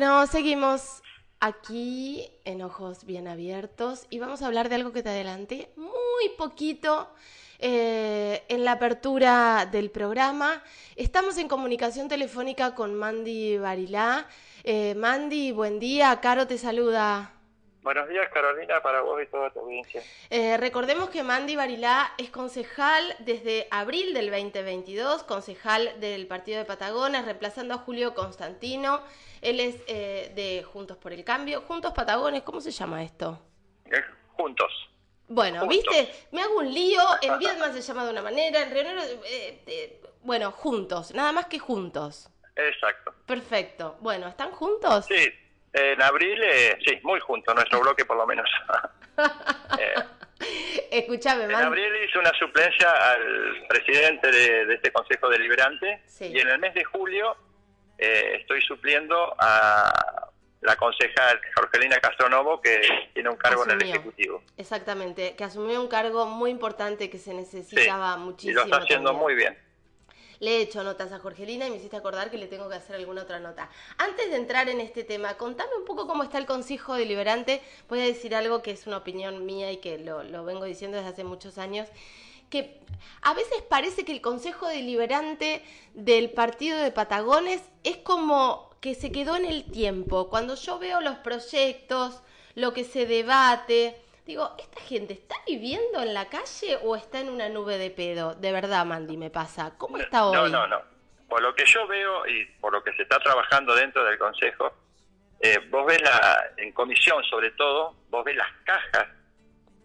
Bueno, seguimos aquí en Ojos Bien Abiertos y vamos a hablar de algo que te adelanté muy poquito eh, en la apertura del programa. Estamos en comunicación telefónica con Mandy Barilá. Eh, Mandy, buen día. Caro te saluda. Buenos días, Carolina, para vos y toda tu audiencia. Eh, recordemos que Mandy Barilá es concejal desde abril del 2022, concejal del Partido de Patagones, reemplazando a Julio Constantino. Él es eh, de Juntos por el Cambio. Juntos Patagones, ¿cómo se llama esto? Eh, juntos. Bueno, ¿viste? Me hago un lío, en Viedma se llama de una manera, en Río bueno, juntos, nada más que juntos. Exacto. Perfecto. Bueno, ¿están juntos? Sí, en abril, eh, sí, muy junto, nuestro bloque por lo menos. eh, Escúchame, En abril hice una suplencia al presidente de, este Consejo Deliberante y en el mes de julio eh, estoy supliendo a la concejal Jorgelina Castronovo, que tiene un cargo en el Ejecutivo. Exactamente, que asumió un cargo muy importante que se necesitaba muchísimo. Y lo está haciendo muy bien. Le he hecho notas a Jorgelina y me hiciste acordar que le tengo que hacer alguna otra nota. Antes de entrar en este tema, contame un poco cómo está el Consejo Deliberante. Voy a decir algo que es una opinión mía y que lo, lo vengo diciendo desde hace muchos años que a veces parece que el Consejo Deliberante del Partido de Patagones es como que se quedó en el tiempo. Cuando yo veo los proyectos, lo que se debate, Digo, ¿esta gente está viviendo en la calle o está en una nube de pedo? De verdad, Mandy, me pasa. ¿Cómo está hoy? No, no, no. Por lo que yo veo y por lo que se está trabajando dentro del Consejo, eh, vos ves la, en comisión sobre todo, vos ves las cajas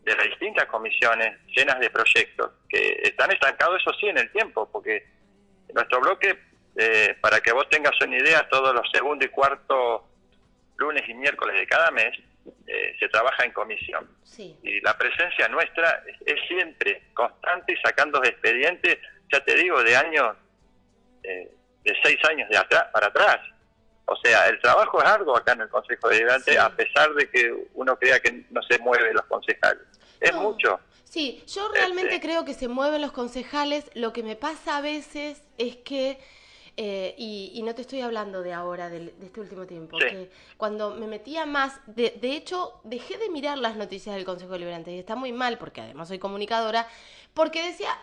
de las distintas comisiones llenas de proyectos que están estancados, eso sí, en el tiempo, porque nuestro bloque, eh, para que vos tengas una idea, todos los segundo y cuarto lunes y miércoles de cada mes, eh, se trabaja en comisión. Y la presencia nuestra es, siempre constante y sacando expedientes, ya te digo, de años, eh, de seis años de atrás para atrás. O sea, el trabajo es arduo acá en el Consejo Deliberante, a pesar de que uno crea que no se mueven los concejales. Es mucho. Sí, yo realmente este creo que se mueven los concejales. Lo que me pasa a veces es que eh, y, no te estoy hablando de ahora, de, este último tiempo, que cuando me metía más, de, de, hecho, dejé de mirar las noticias del Consejo Deliberante, y está muy mal, porque además soy comunicadora, porque decía,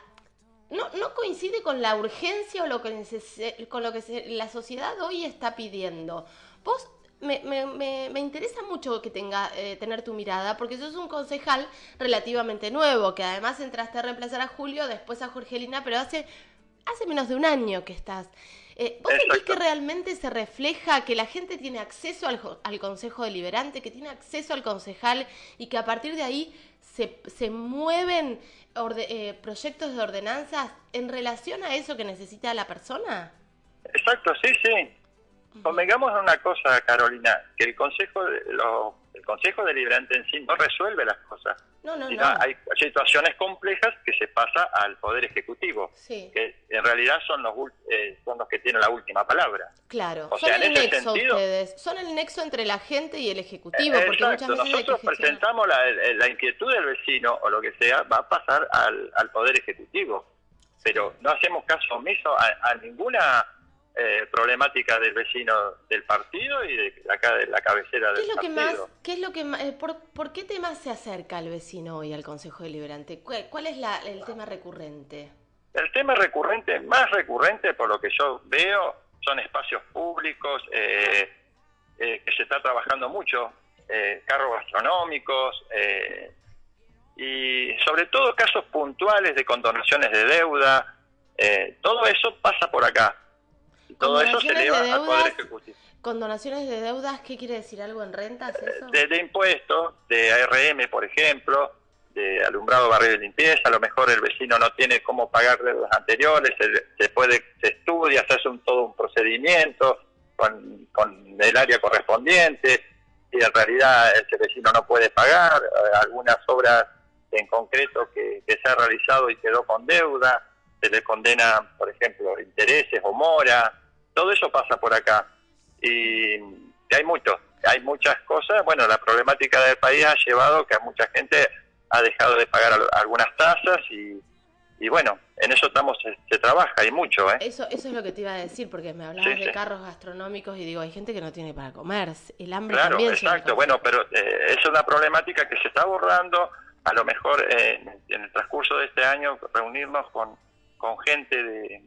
no, no coincide con la urgencia o lo que con lo que la sociedad hoy está pidiendo. Vos me, me, me, interesa mucho que tenga eh, tener tu mirada, porque sos un concejal relativamente nuevo, que además entraste a reemplazar a Julio, después a Jorgelina, pero hace, hace menos de un año que estás. Eh, ¿Vos sentís que realmente se refleja que la gente tiene acceso al, al, Consejo Deliberante, que tiene acceso al concejal y que a partir de ahí se, se mueven eh, proyectos de ordenanzas en relación a eso que necesita la persona? Exacto, sí, sí. Convengamos una cosa, Carolina, que el Consejo, el Consejo Deliberante en sí no resuelve las cosas. No, no, no. Hay situaciones complejas que se pasa al Poder Ejecutivo, que en realidad son los, eh, son los que tienen la última palabra. Claro, son el nexo ustedes, son el nexo entre la gente y el Ejecutivo. porque muchas veces nosotros presentamos la, inquietud del vecino o lo que sea, va a pasar al, Poder Ejecutivo, pero no hacemos caso omiso a ninguna eh, problemática del vecino del partido y de acá de la cabecera del ¿Qué es lo partido. Que más, ¿Qué es lo que eh, por, qué tema se acerca el vecino hoy al Consejo Deliberante? ¿Cuál, cuál es la, el tema recurrente? El tema recurrente, más recurrente por lo que yo veo, son espacios públicos, eh, que se está trabajando mucho, carros gastronómicos, y sobre todo casos puntuales de condonaciones de deuda, todo eso pasa por acá todo eso se eleva al Poder Ejecutivo. ¿Con donaciones de deudas qué quiere decir? ¿Algo en rentas? Eso? De, impuestos, de ARM, por ejemplo, de alumbrado, barrio de limpieza. A lo mejor el vecino no tiene cómo pagar deudas anteriores, se, puede, se estudia, se hace un, todo un procedimiento con, con el área correspondiente y en realidad ese vecino no puede pagar eh, algunas obras en concreto que, que se ha realizado y quedó con deuda, se le condena, por ejemplo, intereses o mora, todo eso pasa por acá. Y, hay mucho, hay muchas cosas. Bueno, la problemática del país ha llevado que a mucha gente ha dejado de pagar algunas tasas y, y bueno, en eso estamos, se, trabaja y mucho. ¿eh? Eso, eso es lo que te iba a decir, porque me hablabas de carros gastronómicos y digo, hay gente que no tiene para comer, el hambre claro, también. Exacto, bueno, pero eh, es una problemática que se está abordando, a lo mejor eh, en el transcurso de este año reunirnos con, con gente de,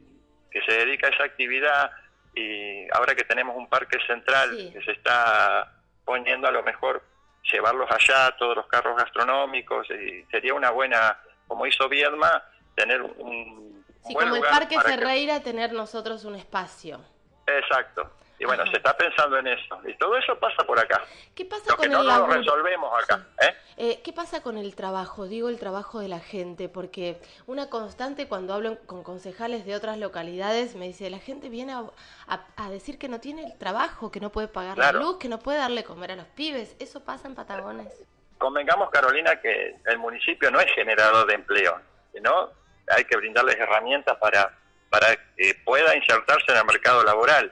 que se dedica a esa actividad y ahora que tenemos un parque central que se está poniendo a lo mejor llevarlos allá, todos los carros gastronómicos, y sería una buena, como hizo Viedma, tener un... Sí, como el Parque Ferreira, tener nosotros un espacio. Exacto. Y bueno, se está pensando en eso. Y todo eso pasa por acá. ¿Qué pasa con no el lo resolvemos acá. ¿eh? ¿eh? qué pasa con el trabajo? Digo el trabajo de la gente, porque una constante cuando hablo con concejales de otras localidades me dice, la gente viene a, decir que no tiene el trabajo, que no puede pagar la luz, que no puede darle comer a los pibes. ¿Eso pasa en Patagones? Convengamos, Carolina, que el municipio no es generador de empleo, ¿no? Hay que brindarles herramientas para, para que pueda insertarse en el mercado laboral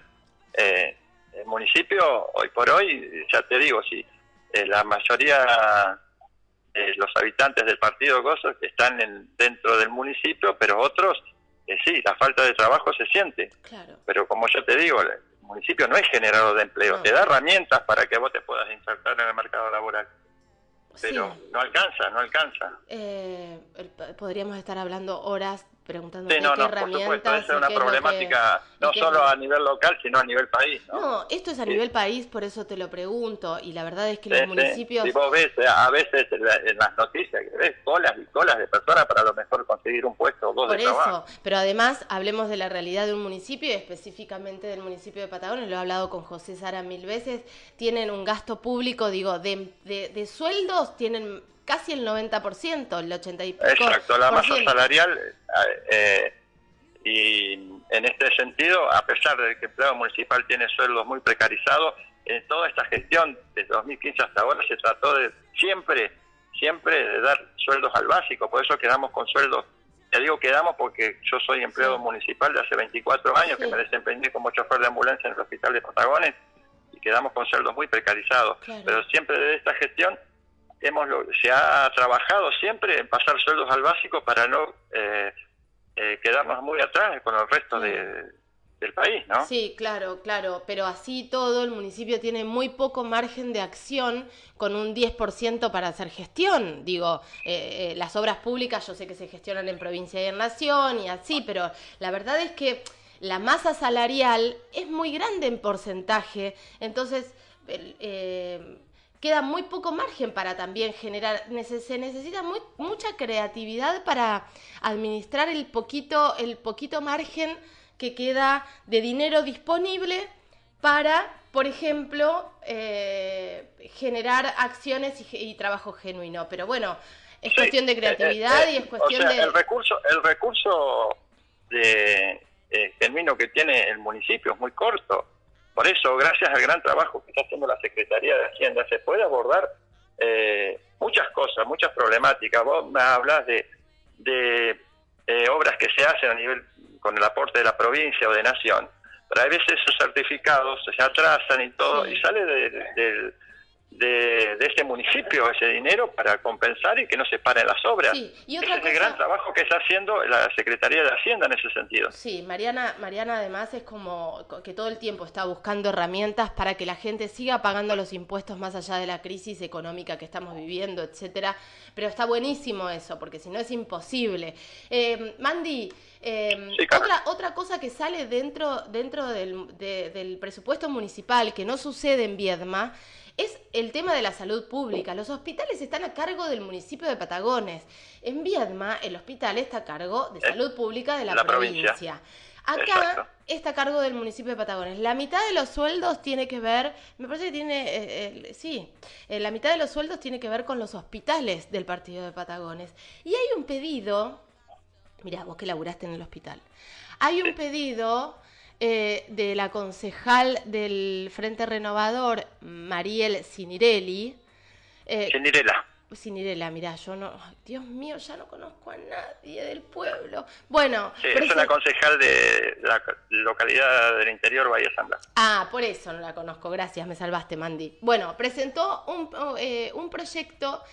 eh, el municipio, hoy por hoy, ya te digo, si eh, la mayoría de los habitantes del partido Gozo están dentro del municipio, pero otros, eh, sí, la falta de trabajo se siente. Pero como yo te digo, el municipio no es generador de empleo, te da herramientas para que vos te puedas insertar en el mercado laboral. Pero no alcanza, no alcanza. Eh, podríamos estar hablando horas preguntando sí, no, no, Por supuesto, es una problemática no solo a nivel local, sino a nivel país. No, esto es a nivel país, por eso te lo pregunto. Y la verdad es que los municipios. Si vos ves eh, a veces en las noticias que ves colas y colas de personas para a lo mejor conseguir un puesto o dos por de eso, pero además hablemos de la realidad de un municipio y específicamente del municipio de Patagones. Lo he hablado con José Sara mil veces. Tienen un gasto público, digo, de, de, de sueldos, tienen casi el 90%, el 80 y pico Exacto, la masa salarial eh, y en este sentido, a pesar de que el empleado municipal tiene sueldos muy precarizados, en toda esta gestión desde 2015 hasta ahora se trató de siempre, siempre de dar sueldos al básico, por eso quedamos con sueldos, ya digo quedamos porque yo soy empleado municipal de hace 24 años que me desempeñé como chofer de ambulancia en el hospital de Patagones y quedamos con sueldos muy precarizados, pero siempre de esta gestión hemos se ha trabajado siempre en pasar sueldos al básico para no eh, eh, quedarnos muy atrás con el resto de, del país, ¿no? Sí, claro, claro, pero así todo el municipio tiene muy poco margen de acción con un 10% para hacer gestión. Digo, eh, las obras públicas yo sé que se gestionan en provincia y en nación y así, pero la verdad es que la masa salarial es muy grande en porcentaje, entonces queda muy poco margen para también generar, se necesita muy, mucha creatividad para administrar el poquito, el poquito margen que queda de dinero disponible para, por ejemplo, eh, generar acciones y, trabajo genuino. Pero bueno, es cuestión de eh, creatividad eh, y es cuestión de... El recurso, el recurso de, genuino que tiene el municipio es muy corto por eso, gracias al gran trabajo que está haciendo la Secretaría de Hacienda, se puede abordar eh, muchas cosas, muchas problemáticas. Vos me hablas de, de eh, obras que se hacen a nivel con el aporte de la provincia o de nación, pero a veces esos certificados se atrasan y todo, y sale del de, de, ese municipio ese dinero para compensar y que no se paren las obras. Sí. Y ese es el gran trabajo que está haciendo la Secretaría de Hacienda en ese sentido. Sí, Mariana, Mariana además es como que todo el tiempo está buscando herramientas para que la gente siga pagando los impuestos más allá de la crisis económica que estamos viviendo, etcétera. Pero está buenísimo eso, porque si no es imposible. Eh, Mandy, eh, otra, otra cosa que sale dentro, dentro del, del presupuesto municipal que no sucede en Viedma es el tema de la salud pública. Los hospitales están a cargo del municipio de Patagones. En Viedma, el hospital está a cargo de salud pública de la, provincia. Acá está a cargo del municipio de Patagones. La mitad de los sueldos tiene que ver, me parece que tiene, eh, eh, sí, eh, la mitad de los sueldos tiene que ver con los hospitales del partido de Patagones. Y hay un pedido, mira, vos que laburaste en el hospital, hay un pedido eh, de la concejal del Frente Renovador, Mariel Sinirelli. Eh, Sinirela. Sinirela, mirá, yo no, Dios mío, ya no conozco a nadie del pueblo. Bueno, es una concejal de la localidad del interior, Bahía San Blas. Ah, por eso no la conozco, gracias, me salvaste, Mandy. Bueno, presentó un, eh, un proyecto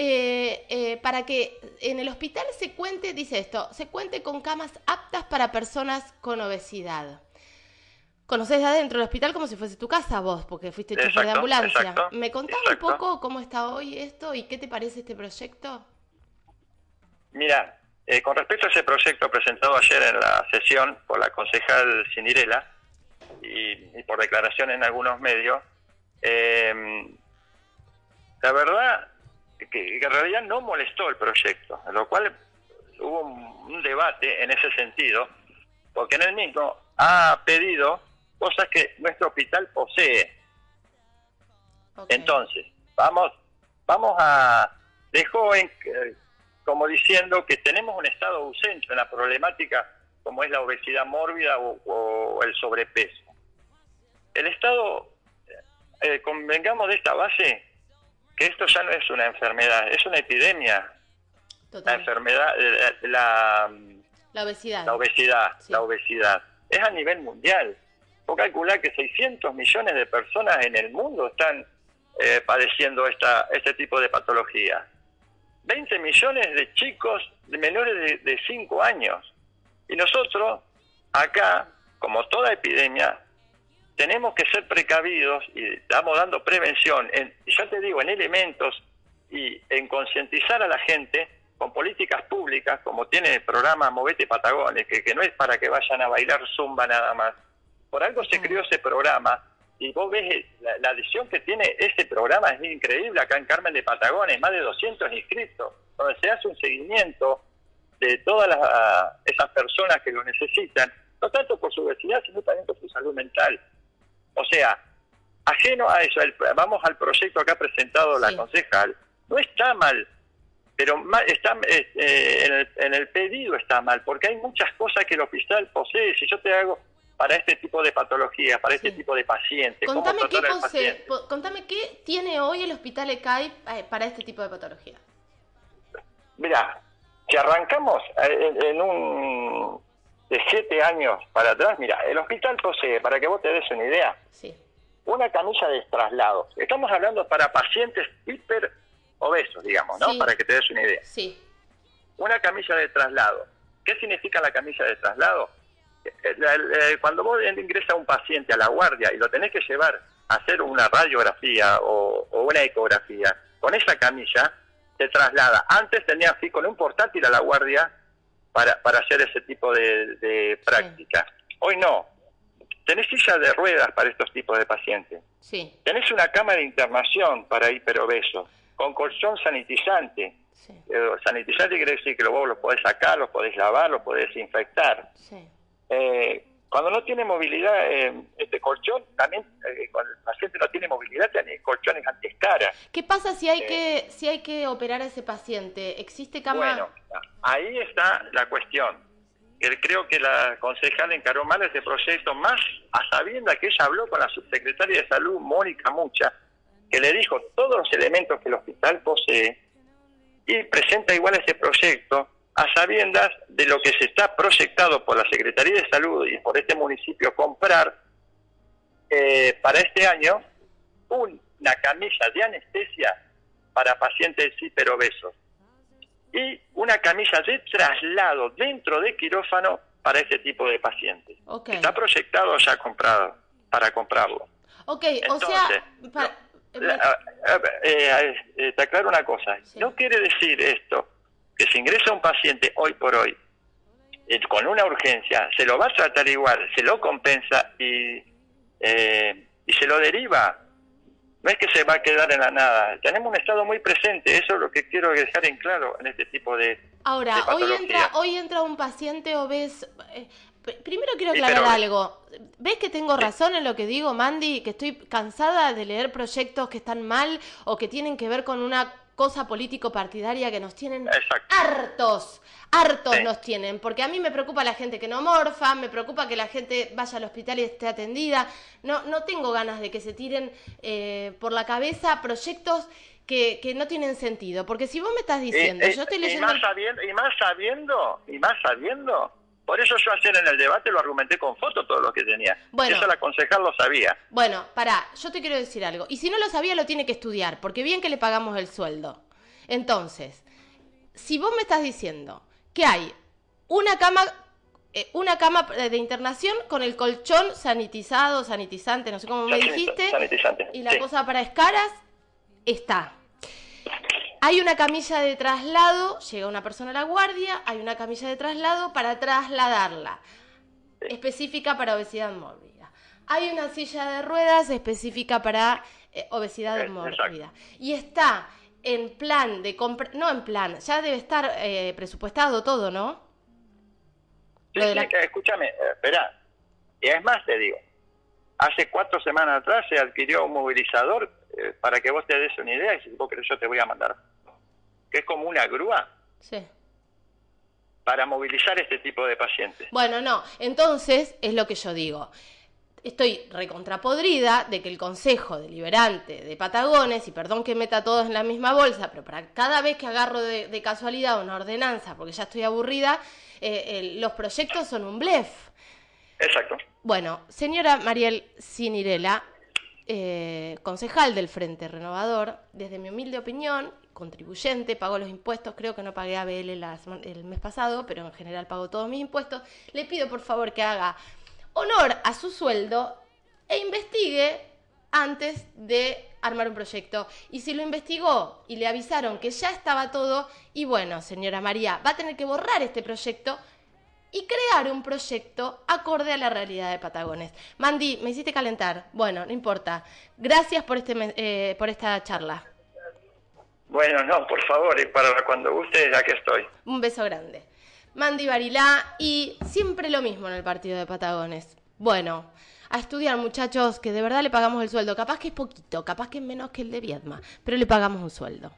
eh, eh, para que en el hospital se cuente, dice esto, se cuente con camas aptas para personas con obesidad. Conoces de adentro el hospital como si fuese tu casa vos, porque fuiste chofer de ambulancia. ¿Me contás un poco cómo está hoy esto y qué te parece este proyecto? Mira, eh, con respecto a ese proyecto presentado ayer en la sesión por la concejal Cinirela y, por declaración en algunos medios, eh, la verdad que, en realidad no molestó el proyecto, en lo cual hubo un debate en ese sentido, porque en el mismo ha pedido cosas que nuestro hospital posee. Entonces, vamos, vamos a, dejó en, eh, como diciendo que tenemos un estado ausente en la problemática como es la obesidad mórbida o, el sobrepeso. El Estado, eh, convengamos de esta base, que esto ya no es una enfermedad, es una epidemia. La enfermedad, eh, la, la obesidad. La obesidad, la obesidad. Es a nivel mundial. Vos calcular que 600 millones de personas en el mundo están eh, padeciendo esta, este tipo de patología. 20 millones de chicos de menores de, 5 años. Y nosotros, acá, como toda epidemia, tenemos que ser precavidos y estamos dando prevención, en, ya te digo, en elementos y en concientizar a la gente con políticas públicas, como tiene el programa Movete Patagones, que, que no es para que vayan a bailar zumba nada más, por algo se creó ese programa y vos ves la, la, adhesión que tiene ese programa, es increíble acá en Carmen de Patagones, más de 200 inscritos, donde se hace un seguimiento de todas esas personas que lo necesitan, no tanto por su obesidad, sino también por su salud mental. O sea, ajeno a eso, vamos al proyecto que ha presentado la concejal, no está mal, pero está eh, en, el, en el pedido está mal, porque hay muchas cosas que el hospital posee. Si yo te hago para este tipo de patologías, para este tipo de pacientes. Contame qué, contame qué tiene hoy el Hospital ECAI eh, para este tipo de patología. Mira, si arrancamos eh, en, un de siete años para atrás, mira, el hospital posee, para que vos te des una idea, una camilla de traslado. Estamos hablando para pacientes hiper obesos, digamos, ¿no? Para que te des una idea. Sí. Una camilla de traslado. ¿Qué significa la camilla de traslado? cuando vos ingresas a un paciente a la guardia y lo tenés que llevar a hacer una radiografía o, una ecografía, con esa camilla te traslada. Antes tenías que ir con un portátil a la guardia para, para hacer ese tipo de, de prácticas. Hoy no. Tenés silla de ruedas para estos tipos de pacientes. Sí. Tenés una cama de internación para hiperobesos, con colchón sanitizante. Eh, sanitizante quiere decir que vos lo podés sacar, lo podés lavar, lo podés desinfectar. Sí. Eh, cuando no tiene movilidad eh, este colchón, también eh, cuando el paciente no tiene movilidad, tiene colchones antiescara. ¿Qué pasa si hay que si hay que operar a ese paciente? ¿Existe cama? Bueno, ahí está la cuestión. Creo que la concejal encaró mal ese proyecto, más a sabienda que ella habló con la subsecretaria de Salud, Mónica Mucha, que le dijo todos los elementos que el hospital posee y presenta igual ese proyecto a sabiendas de lo que se está proyectado por la Secretaría de Salud y por este municipio comprar eh, para este año una camilla de anestesia para pacientes hiperobesos y una camilla de traslado dentro de quirófano para ese tipo de pacientes. Está proyectado ya comprado para comprarlo. Ok, o sea... Eh, eh, te aclaro una cosa, no quiere decir esto que se ingresa un paciente hoy por hoy eh, con una urgencia, se lo va a tratar igual, se lo compensa y, eh, y se lo deriva. No es que se va a quedar en la nada. Tenemos un estado muy presente, eso es lo que quiero dejar en claro en este tipo de. Ahora, hoy entra, hoy entra un paciente obeso. Eh, primero quiero aclarar algo. ¿Ves que tengo razón en lo que digo, Mandy? Que estoy cansada de leer proyectos que están mal o que tienen que ver con una cosa político-partidaria que nos tienen hartos, hartos nos tienen, porque a mí me preocupa la gente que no morfa, me preocupa que la gente vaya al hospital y esté atendida, no, no tengo ganas de que se tiren eh, por la cabeza proyectos que, que, no tienen sentido, porque si vos me estás diciendo, yo estoy leyendo... Y más sabiendo, y más sabiendo, y más sabiendo por eso yo ayer en el debate lo argumenté con fotos todo lo que tenía. Bueno, eso la concejal lo sabía. Bueno, pará, yo te quiero decir algo. Y si no lo sabía, lo tiene que estudiar, porque bien que le pagamos el sueldo. Entonces, si vos me estás diciendo que hay una cama eh, una cama de internación con el colchón sanitizado, sanitizante, no sé cómo me dijiste, y la cosa para escaras está. Hay una camilla de traslado, llega una persona a la guardia, hay una camilla de traslado para trasladarla, específica para obesidad mórbida. Hay una silla de ruedas específica para eh, obesidad mórbida. Y está en plan de compra, no en plan, ya debe estar eh, presupuestado todo, ¿no? Sí, escúchame, eh, espera. Y es más, te digo, hace cuatro semanas atrás se adquirió un movilizador eh, para que vos te des una idea y si vos querés yo te voy a mandar. Que es como una grúa. Sí. Para movilizar este tipo de pacientes. Bueno, no. Entonces, es lo que yo digo estoy recontrapodrida de que el Consejo Deliberante de Patagones, y perdón que meta todos en la misma bolsa, pero para cada vez que agarro de, casualidad una ordenanza, porque ya estoy aburrida, eh, los proyectos son un blef. Exacto. Bueno, señora Mariel Sinirela, eh, concejal del Frente Renovador, desde mi humilde opinión, contribuyente, pago los impuestos, creo que no pagué ABL el mes pasado, pero en general pago todos mis impuestos, le pido por favor que haga honor a su sueldo e investigue antes de armar un proyecto. Y si lo investigó y le avisaron que ya estaba todo, y bueno, señora María, va a tener que borrar este proyecto y crear un proyecto acorde a la realidad de Patagones. Mandy, me hiciste calentar. Bueno, no importa. Gracias por, este, eh, por esta charla. Bueno, no, por favor, y para cuando guste, ya que estoy. Un beso grande. Mandy Barilá y siempre lo mismo en el partido de Patagones. Bueno, a estudiar muchachos que de verdad le pagamos el sueldo. Capaz que es poquito, capaz que es menos que el de Viedma, pero le pagamos un sueldo.